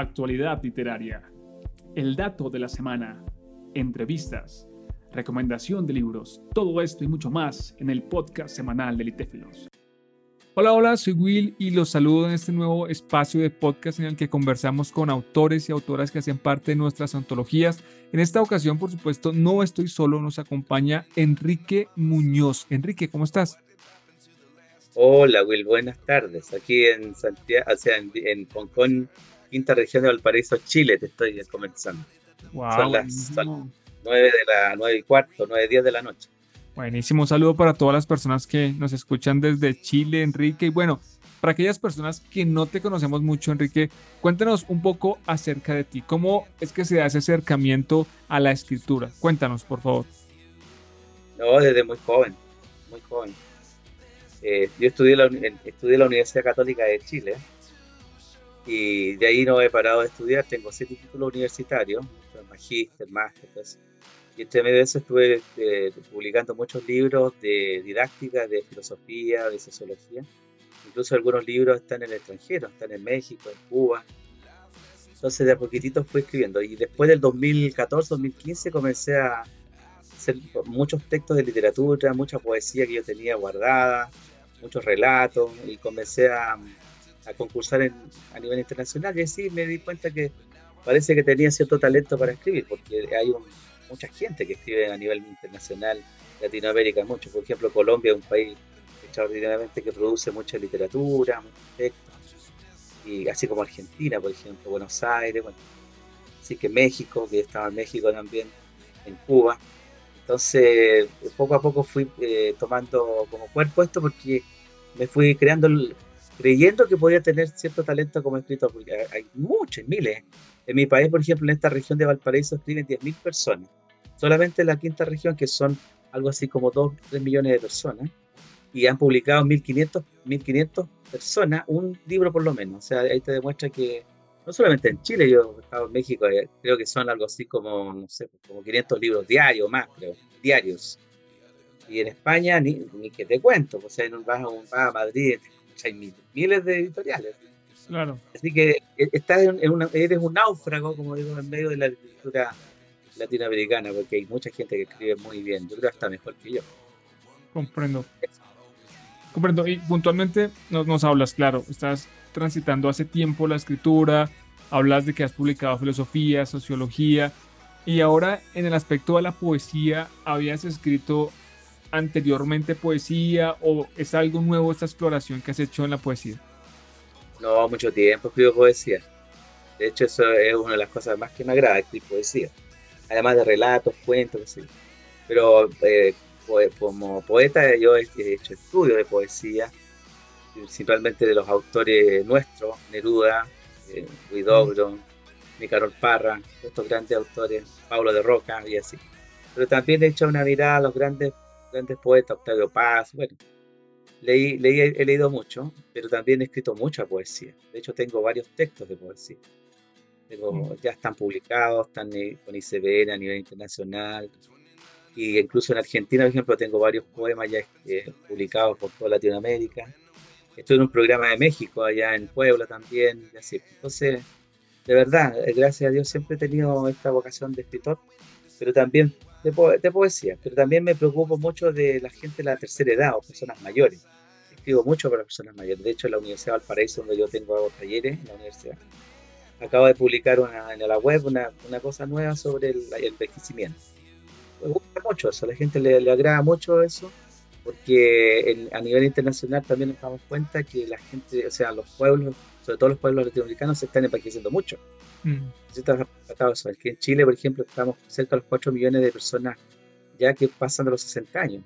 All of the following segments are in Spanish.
actualidad literaria, el dato de la semana, entrevistas, recomendación de libros, todo esto y mucho más en el podcast semanal de Litéfilos. Hola, hola, soy Will y los saludo en este nuevo espacio de podcast en el que conversamos con autores y autoras que hacen parte de nuestras antologías. En esta ocasión, por supuesto, no estoy solo, nos acompaña Enrique Muñoz. Enrique, ¿cómo estás? Hola, Will, buenas tardes. Aquí en Santiago, o sea, en, en Hong Kong, quinta región de Valparaíso, Chile, te estoy conversando. Wow, son las nueve de la nueve y cuarto, nueve días de la noche. Buenísimo, un saludo para todas las personas que nos escuchan desde Chile, Enrique. Y bueno, para aquellas personas que no te conocemos mucho, Enrique, cuéntanos un poco acerca de ti. ¿Cómo es que se da ese acercamiento a la escritura? Cuéntanos, por favor. No, desde muy joven, muy joven. Eh, yo estudié la, estudié la Universidad Católica de Chile y de ahí no he parado de estudiar. Tengo siete títulos universitarios, magíster, máster, y entre medio de eso estuve eh, publicando muchos libros de didáctica, de filosofía, de sociología. Incluso algunos libros están en el extranjero, están en México, en Cuba. Entonces de a poquitito fui escribiendo. Y después del 2014-2015 comencé a hacer muchos textos de literatura, mucha poesía que yo tenía guardada, muchos relatos, y comencé a, a concursar en, a nivel internacional. Y así me di cuenta que parece que tenía cierto talento para escribir, porque hay un mucha gente que escribe a nivel internacional, Latinoamérica mucho. Por ejemplo, Colombia es un país extraordinariamente que produce mucha literatura, muchos textos, y así como Argentina, por ejemplo, Buenos Aires, bueno, así que México, que estaba en México también, en Cuba. Entonces, poco a poco fui eh, tomando como cuerpo esto porque me fui creando, creyendo que podía tener cierto talento como escritor, porque hay muchos, miles. En mi país, por ejemplo, en esta región de Valparaíso escriben 10.000 personas solamente en la quinta región, que son algo así como 2, 3 millones de personas, y han publicado 1.500, 1.500 personas un libro por lo menos. O sea, ahí te demuestra que no solamente en Chile, yo he estado en México, eh, creo que son algo así como, no sé, como 500 libros diarios más, creo, diarios. Y en España, ni, ni que te cuento, o sea, vas a, vas a Madrid, hay miles de editoriales. Claro. Así que eh, estás en una, eres un náufrago, como digo, en medio de la literatura latinoamericana, porque hay mucha gente que escribe muy bien. Yo creo que hasta mejor que yo. Comprendo. Comprendo. Y puntualmente nos, nos hablas, claro, estás transitando hace tiempo la escritura, hablas de que has publicado filosofía, sociología, y ahora en el aspecto de la poesía, ¿habías escrito anteriormente poesía o es algo nuevo esta exploración que has hecho en la poesía? No, mucho tiempo escribo poesía. De hecho, eso es una de las cosas más que me agrada, escribir poesía además de relatos, cuentos, así. Pero eh, como poeta yo he hecho estudios de poesía, principalmente de los autores nuestros, Neruda, eh, Guidobro, Nicarol Parra, estos grandes autores, Pablo de Roca y así. Pero también he hecho una mirada a los grandes, grandes poetas, Octavio Paz, bueno, leí, leí, he leído mucho, pero también he escrito mucha poesía. De hecho, tengo varios textos de poesía ya están publicados, están con ICBN a nivel internacional. Y incluso en Argentina, por ejemplo, tengo varios poemas ya eh, publicados por toda Latinoamérica. Estoy en un programa de México, allá en Puebla también. Así. Entonces, de verdad, eh, gracias a Dios siempre he tenido esta vocación de escritor, pero también de, de poesía. Pero también me preocupo mucho de la gente de la tercera edad o personas mayores. Escribo mucho para personas mayores. De hecho, en la Universidad de Valparaíso, donde yo tengo talleres, en la universidad, acabo de publicar una, en la web una, una cosa nueva sobre el, el, envejecimiento. Me gusta mucho eso, a la gente le, le agrada mucho eso, porque a nivel internacional también nos damos cuenta que la gente, o sea, los pueblos, sobre todo los pueblos latinoamericanos, se están envejeciendo mucho. Mm. Eso. en Chile, por ejemplo, estamos cerca de los 4 millones de personas ya que pasan de los 60 años.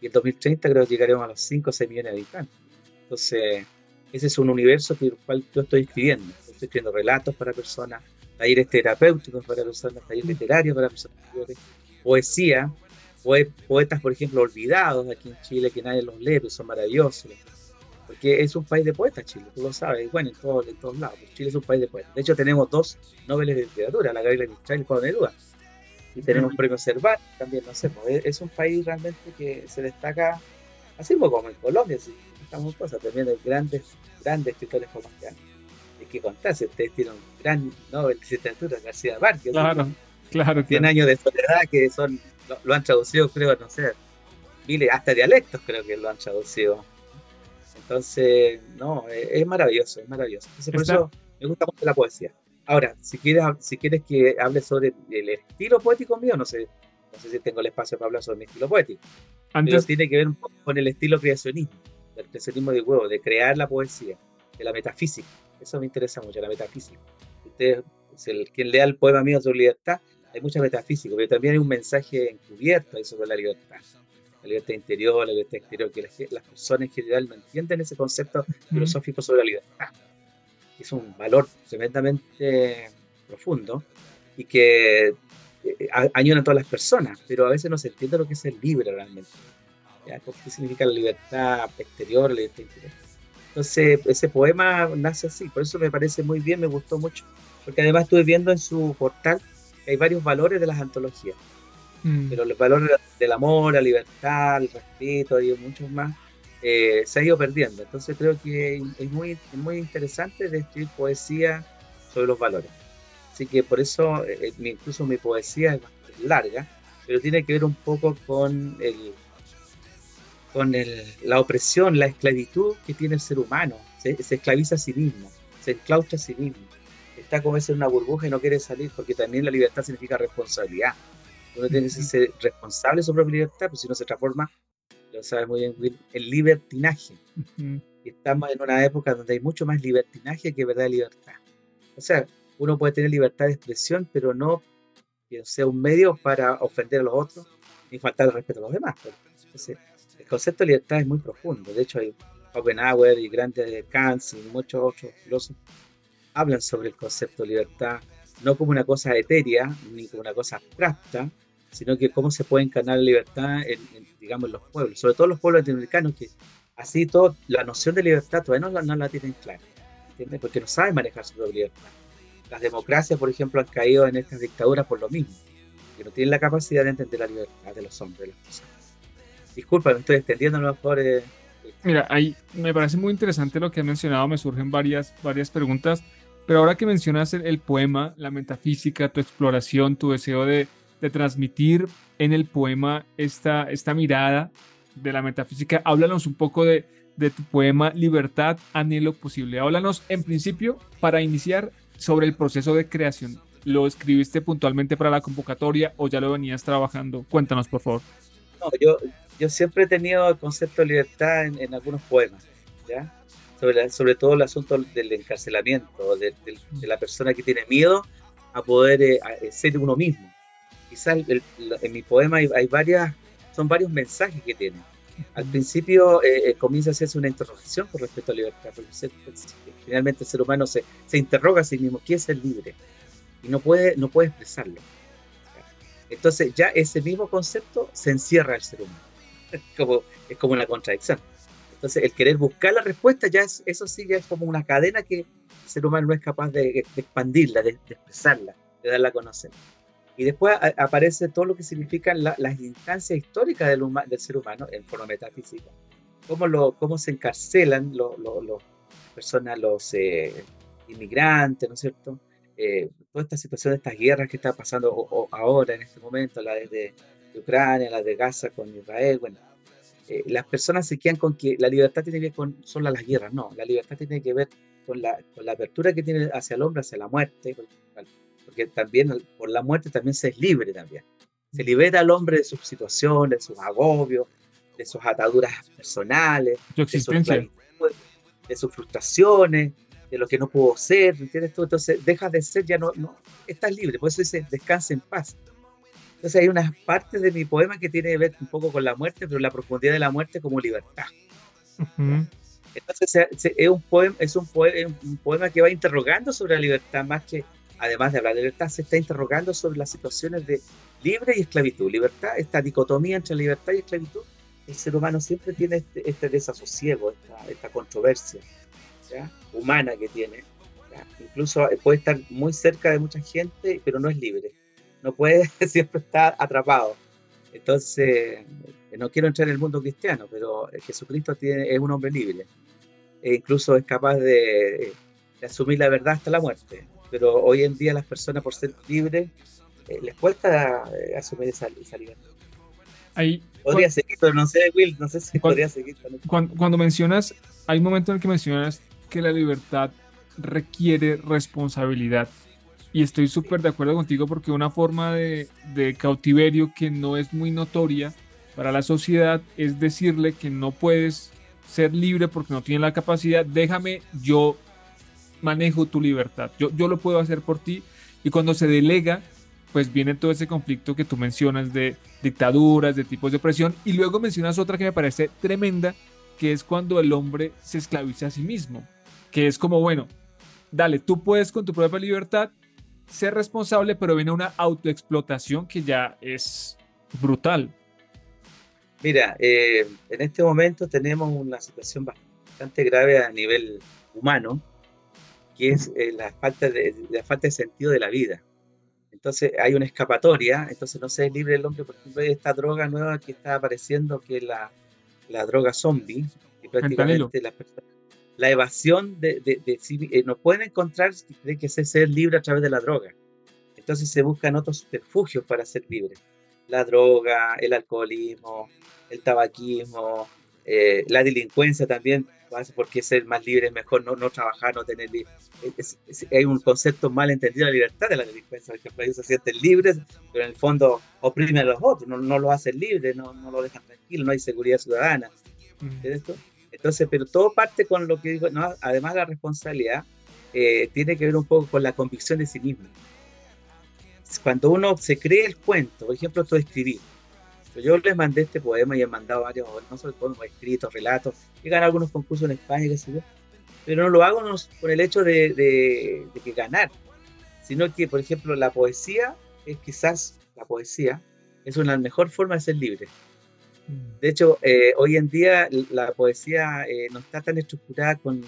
Y en 2030 creo que llegaremos a los 5 o 6 millones de habitantes. Entonces, ese es un universo por el cual yo estoy escribiendo estoy escribiendo relatos para personas, talleres terapéuticos para personas, talleres literarios para personas mayores, poesía, poetas, por ejemplo, olvidados aquí en Chile, que nadie los lee, pero son maravillosos. Porque es un país de poetas, Chile, tú lo sabes, bueno, en, todo, en todos lados. Chile es un país de poetas. De hecho, tenemos dos noveles de literatura, la Gabriela Mistral y el Juan Neruda. Y tenemos un premio Cervantes también, no sé, pues, es un país realmente que se destaca, así como en Colombia, sí, estamos cosas, también de grandes, grandes escritores colombianos que contarse. Ustedes tienen un gran Nobel de literatura, García Márquez. Claro, claro. 100 años de soledad que son, lo, han traducido, creo, no sé, miles, hasta dialectos creo que lo han traducido. Entonces, no, es, maravilloso, es maravilloso. Entonces, por eso me gusta mucho la poesía. Ahora, si quieres, si quieres que hable sobre el estilo poético mío, no sé, no sé si tengo el espacio para hablar sobre mi estilo poético. Antes... Pero tiene que ver un poco con el estilo creacionismo, el creacionismo de huevo, de crear la poesía, de la metafísica. Eso me interesa mucho, la metafísica. Ustedes, el, quien lea el poema mío sobre libertad, hay mucha metafísica, pero también hay un mensaje encubierto ahí sobre la libertad. La libertad interior, la libertad exterior, que las, personas en general no entienden ese concepto filosófico sobre la libertad es un valor tremendamente profundo y que eh, añora a todas las personas, pero a veces no se entiende lo que es el libre realmente. ¿Qué significa la libertad exterior, la libertad interior? Entonces, ese poema nace así, por eso me parece muy bien, me gustó mucho, porque además estuve viendo en su portal que hay varios valores de las antologías, mm. pero los valores del amor, la libertad, el respeto y muchos más eh, se ha ido perdiendo. Entonces creo que es muy, muy interesante de escribir poesía sobre los valores. Así que por eso eh, incluso mi poesía es larga, pero tiene que ver un poco con el con el, la opresión, la esclavitud que tiene el ser humano. Se, esclaviza a sí mismo, se enclaustra a sí mismo. Está como en una burbuja y no quiere salir porque también la libertad significa responsabilidad. Uno tiene que ser responsable de su propia libertad, pues si no se transforma lo sabe muy bien el libertinaje. estamos en una época donde hay mucho más libertinaje que verdad libertad. O sea, uno puede tener libertad de expresión, pero no que sea un medio para ofender a los otros ni faltar el respeto a los demás. Entonces, el concepto de libertad es muy profundo. De hecho, hay Schopenhauer y grandes Kant y muchos otros filósofos hablan sobre el concepto de libertad no como una cosa etérea ni como una cosa abstracta, sino que cómo se puede encarnar la libertad en, digamos, en los pueblos, sobre todo los pueblos latinoamericanos, que así todo, la noción de libertad todavía no, la tienen clara, ¿entiendes? Porque no saben manejar su propia libertad. Las democracias, por ejemplo, han caído en estas dictaduras por lo mismo, que no tienen la capacidad de entender la libertad de los hombres, de las personas. Disculpa, me estoy extendiendo a lo mejor. Eh, Mira, ahí me parece muy interesante lo que has mencionado, me surgen varias, varias preguntas, pero ahora que mencionas el poema, la metafísica, tu exploración, tu deseo de, de transmitir en el poema esta, esta mirada de la metafísica. Háblanos un poco de, de tu poema Libertad, Anhelo Posible. Háblanos en principio, para iniciar, sobre el proceso de creación. ¿Lo escribiste puntualmente para la convocatoria o ya lo venías trabajando? Cuéntanos, por favor. No, yo, yo siempre he tenido el concepto de libertad en, algunos poemas. Sobre, sobre todo el asunto del encarcelamiento, de, la persona que tiene miedo a poder eh, ser uno mismo quizás en mi poema hay, varias, son varios mensajes que tiene. Al principio eh, eh, comienza a hacerse una interrogación con respecto a la libertad, porque finalmente el ser humano se, se, interroga a sí mismo, ¿qué es ser libre? Y no puede, no puede expresarlo. Entonces ya ese mismo concepto se encierra al ser humano. Es como, es como una contradicción. Entonces el querer buscar la respuesta, ya es, eso sí ya es como una cadena que el ser humano no es capaz de, expandirla, de, de, expresarla, de darla a conocer. Y después aparece todo lo que significan las instancias históricas del, del, ser humano en forma metafísica. Cómo, lo, cómo se encarcelan los personas, los eh, inmigrantes, ¿no es cierto? Eh, toda esta situación de estas guerras que está pasando ahora, en este momento, la de, Ucrania, la de Gaza con Israel, bueno, eh, las personas se quedan con que la libertad tiene que ver con solo las guerras, no, la libertad tiene que ver con la, con la apertura que tiene hacia el hombre, hacia la muerte, porque también por la muerte también se es libre también. Se libera al hombre de sus situaciones, de sus agobios, de sus ataduras personales, de, sus frustraciones, de lo que no pudo ser, ¿entiendes tú? Entonces dejas de ser, ya no, no, estás libre, por eso dice, descansa en paz. Entonces hay unas partes de mi poema que tiene que ver un poco con la muerte, pero la profundidad de la muerte como libertad. Entonces es, un poema, es un poema que va interrogando sobre la libertad más que además de hablar de libertad, se está interrogando sobre las situaciones de libre y esclavitud. Libertad, esta dicotomía entre libertad y esclavitud, el ser humano siempre tiene este, este desasosiego, esta, controversia humana que tiene. Incluso puede estar muy cerca de mucha gente, pero no es libre. No puede siempre estar atrapado. Entonces, no quiero entrar en el mundo cristiano, pero Jesucristo tiene, es un hombre libre. E incluso es capaz de asumir la verdad hasta la muerte. Pero hoy en día las personas, por ser libres, eh, les cuesta eh, asumir esa, libertad. Ahí, podría seguir, pero no sé, Will, no sé si podría seguir. Cuando, cuando mencionas, hay un momento en el que mencionas que la libertad requiere responsabilidad. Y estoy súper de acuerdo contigo porque una forma de, de, cautiverio que no es muy notoria para la sociedad es decirle que no puedes ser libre porque no tienes la capacidad, déjame, yo manejo tu libertad, yo, yo lo puedo hacer por ti. Y cuando se delega, pues viene todo ese conflicto que tú mencionas de dictaduras, de tipos de opresión. Y luego mencionas otra que me parece tremenda, que es cuando el hombre se esclaviza a sí mismo, que es como, bueno, dale, tú puedes con tu propia libertad ser responsable, pero viene una autoexplotación que ya es brutal. Mira, eh, en este momento tenemos una situación bastante grave a nivel humano, que es eh, la, falta de, la falta de sentido de la vida. Entonces hay una escapatoria, entonces no se es libre el hombre, por ejemplo, hay esta droga nueva que está apareciendo, que es la, la droga zombie, que prácticamente la, la evasión de, de, eh, no pueden encontrar que que ser libre a través de la droga. Entonces se buscan otros subterfugios para ser libre. La droga, el alcoholismo, el tabaquismo, eh, la delincuencia también, porque ser más libre es mejor no, no trabajar, no tener... hay un concepto mal entendido de la libertad de la delincuencia, por ejemplo, ellos se sienten libres, pero en el fondo oprimen a los otros, no, no lo hacen libre, no, no lo dejan tranquilo, no hay seguridad ciudadana. esto? Entonces, pero todo parte con lo que digo, no, además la responsabilidad eh, tiene que ver un poco con la convicción de sí mismo. Cuando uno se cree el cuento, por ejemplo, esto de escribir, yo les mandé este poema y he mandado varios, no solo poemas, escritos, relatos, he ganado algunos concursos en España, qué sé yo, pero no lo hago no, por el hecho de, de, que ganar, sino que, por ejemplo, la poesía es quizás, la poesía es una mejor forma de ser libre. Mm. De hecho, eh, hoy en día la poesía eh, no está tan estructurada con,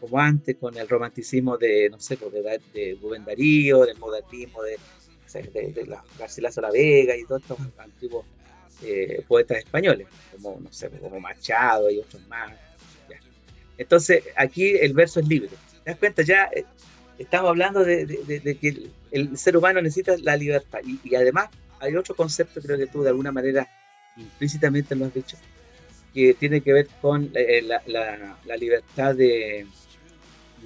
como antes, con el romanticismo de, no sé, pues, de, de Rubén Darío, del modernismo de, de, de la Garcilaso La Vega y todos estos antiguos eh, poetas españoles, como, no sé, como Machado y otros más. Entonces, aquí el verso es libre. ¿Te das cuenta? Ya eh, estamos hablando de, que el, ser humano necesita la libertad. Y, además, hay otro concepto, creo que tú de alguna manera implícitamente lo has dicho, que tiene que ver con eh, la, libertad de,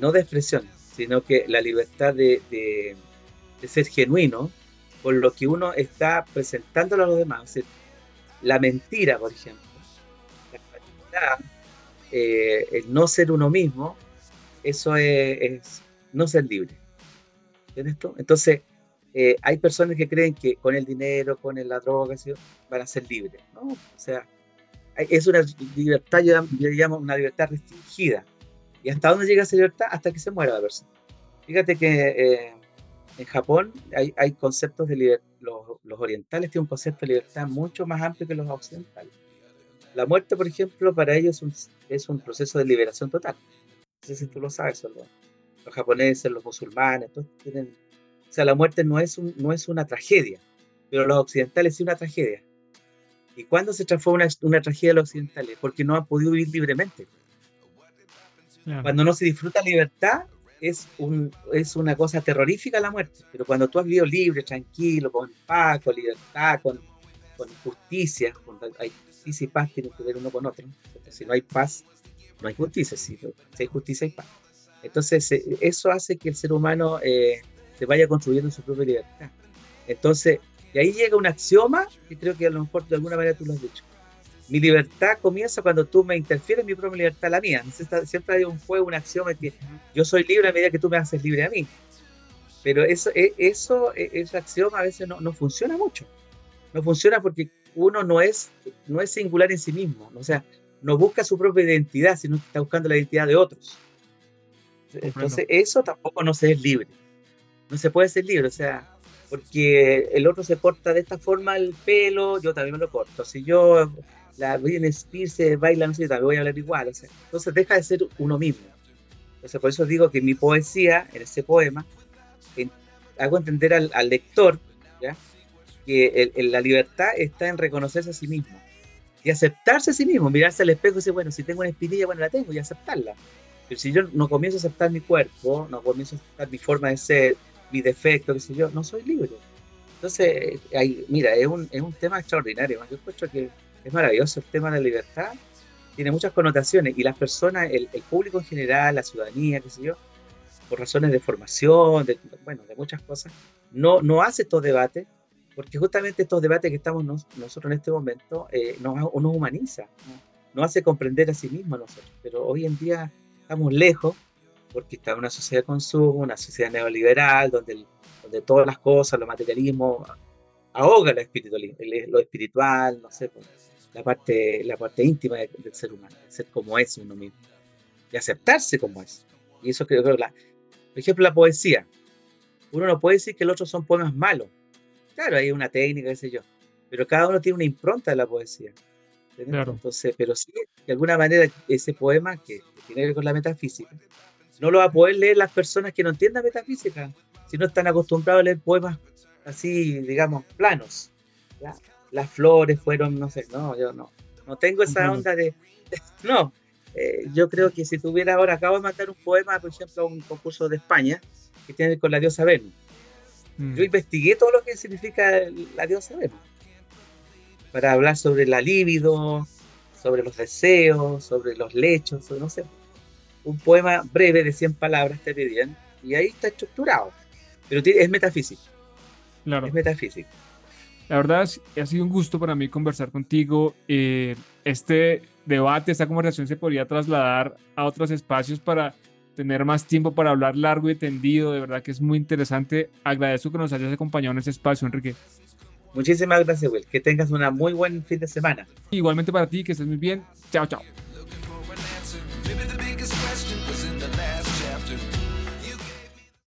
no de expresión, sino que la libertad de, de, ser genuino con lo que uno está presentándolo a los demás la mentira, por ejemplo, la eh, el no ser uno mismo, eso es, no ser libre. ¿Entiendes esto? Entonces, eh, hay personas que creen que con el dinero, con la droga, van a ser libres. ¿no? O sea, es una libertad, yo, llamo una libertad restringida. ¿Y hasta dónde llega esa libertad? Hasta que se muera la persona. Fíjate que eh, en Japón hay, hay conceptos de libertad, los, orientales tienen un concepto de libertad mucho más amplio que los occidentales. La muerte, por ejemplo, para ellos es un, es un proceso de liberación total. No sé si tú lo sabes, los, los japoneses, los musulmanes, todos tienen... O sea, la muerte no es, un, no es una tragedia, pero los occidentales sí una tragedia. ¿Y cuándo se transforma una, una tragedia los occidentales? Porque no han podido vivir libremente. Cuando no se disfruta libertad, es, un, es una cosa terrorífica la muerte, pero cuando tú has vivido libre, tranquilo, con paz, con libertad, con, con justicia, cuando hay justicia y paz tienen que ver uno con otro. si no hay paz, no hay justicia, si, hay justicia hay paz. Entonces, eh, eso hace que el ser humano eh, se vaya construyendo su propia libertad. Entonces, y ahí llega un axioma que creo que a lo mejor de alguna manera tú lo has dicho mi libertad comienza cuando tú me interfieres mi propia libertad, la mía. Siempre hay un juego, una acción que yo soy libre a medida que tú me haces libre a mí. Pero eso, e, eso e, esa acción a veces no, no, funciona mucho. No funciona porque uno no es, no es singular en sí mismo. O sea, no busca su propia identidad, sino que está buscando la identidad de otros. Entonces, eso tampoco no se es libre. No se puede ser libre. O sea, porque el otro se corta de esta forma el pelo, yo también me lo corto. Si yo la Britney Spears se baila, no sé, también voy a hablar igual. O sea, entonces deja de ser uno mismo. Entonces por eso digo que mi poesía, en ese poema, hago entender al, lector ¿ya? que la libertad está en reconocerse a sí mismo y aceptarse a sí mismo, mirarse al espejo y decir, bueno, si tengo una espinilla, bueno, la tengo y aceptarla. Pero si yo no comienzo a aceptar mi cuerpo, no comienzo a aceptar mi forma de ser, mi defecto, qué sé yo, no soy libre. Entonces, hay, mira, es un, es un tema extraordinario. Yo encuentro que es maravilloso el tema de la libertad. Tiene muchas connotaciones y las personas, el, público en general, la ciudadanía, qué sé yo, por razones de formación, de, bueno, de muchas cosas, no, no hace estos debates, porque justamente estos debates que estamos nosotros en este momento eh, nos, nos, humaniza, nos hace comprender a sí mismo a nosotros. Pero hoy en día estamos lejos, porque está una sociedad de consumo, una sociedad neoliberal, donde, donde todas las cosas, lo materialismo, ahoga lo espiritual, lo espiritual, no sé, pues, la parte, la parte íntima del, ser humano, ser como es uno mismo, y aceptarse como es. Y eso creo que, la, por ejemplo, la poesía. Uno no puede decir que los otros son poemas malos. Claro, hay una técnica, qué sé yo. Pero cada uno tiene una impronta de la poesía. Claro. Entonces, pero sí, de alguna manera, ese poema que, tiene que ver con la metafísica, no lo va a poder leer las personas que no entiendan metafísica, si no están acostumbrados a leer poemas así, digamos, planos. Las flores fueron, no sé, no, yo no. No tengo esa onda de. No, eh, yo creo que si tuviera ahora, acabo de mandar un poema, por ejemplo, a un concurso de España, que tiene con la diosa Venus. Mm. Yo investigué todo lo que significa la diosa Venus, para hablar sobre la libido, sobre los deseos, sobre los lechos, no sé. Un poema breve de 100 palabras te pedían, y ahí está estructurado. Pero es metafísico. Claro. Es metafísico. La verdad, ha sido un gusto para mí conversar contigo. Eh, este debate, esta conversación se podría trasladar a otros espacios para tener más tiempo para hablar largo y tendido. De verdad que es muy interesante. Agradezco que nos hayas acompañado en este espacio, Enrique. Muchísimas gracias, Will. Que tengas una muy buen fin de semana. Igualmente para ti, que estés muy bien. Chao, chao.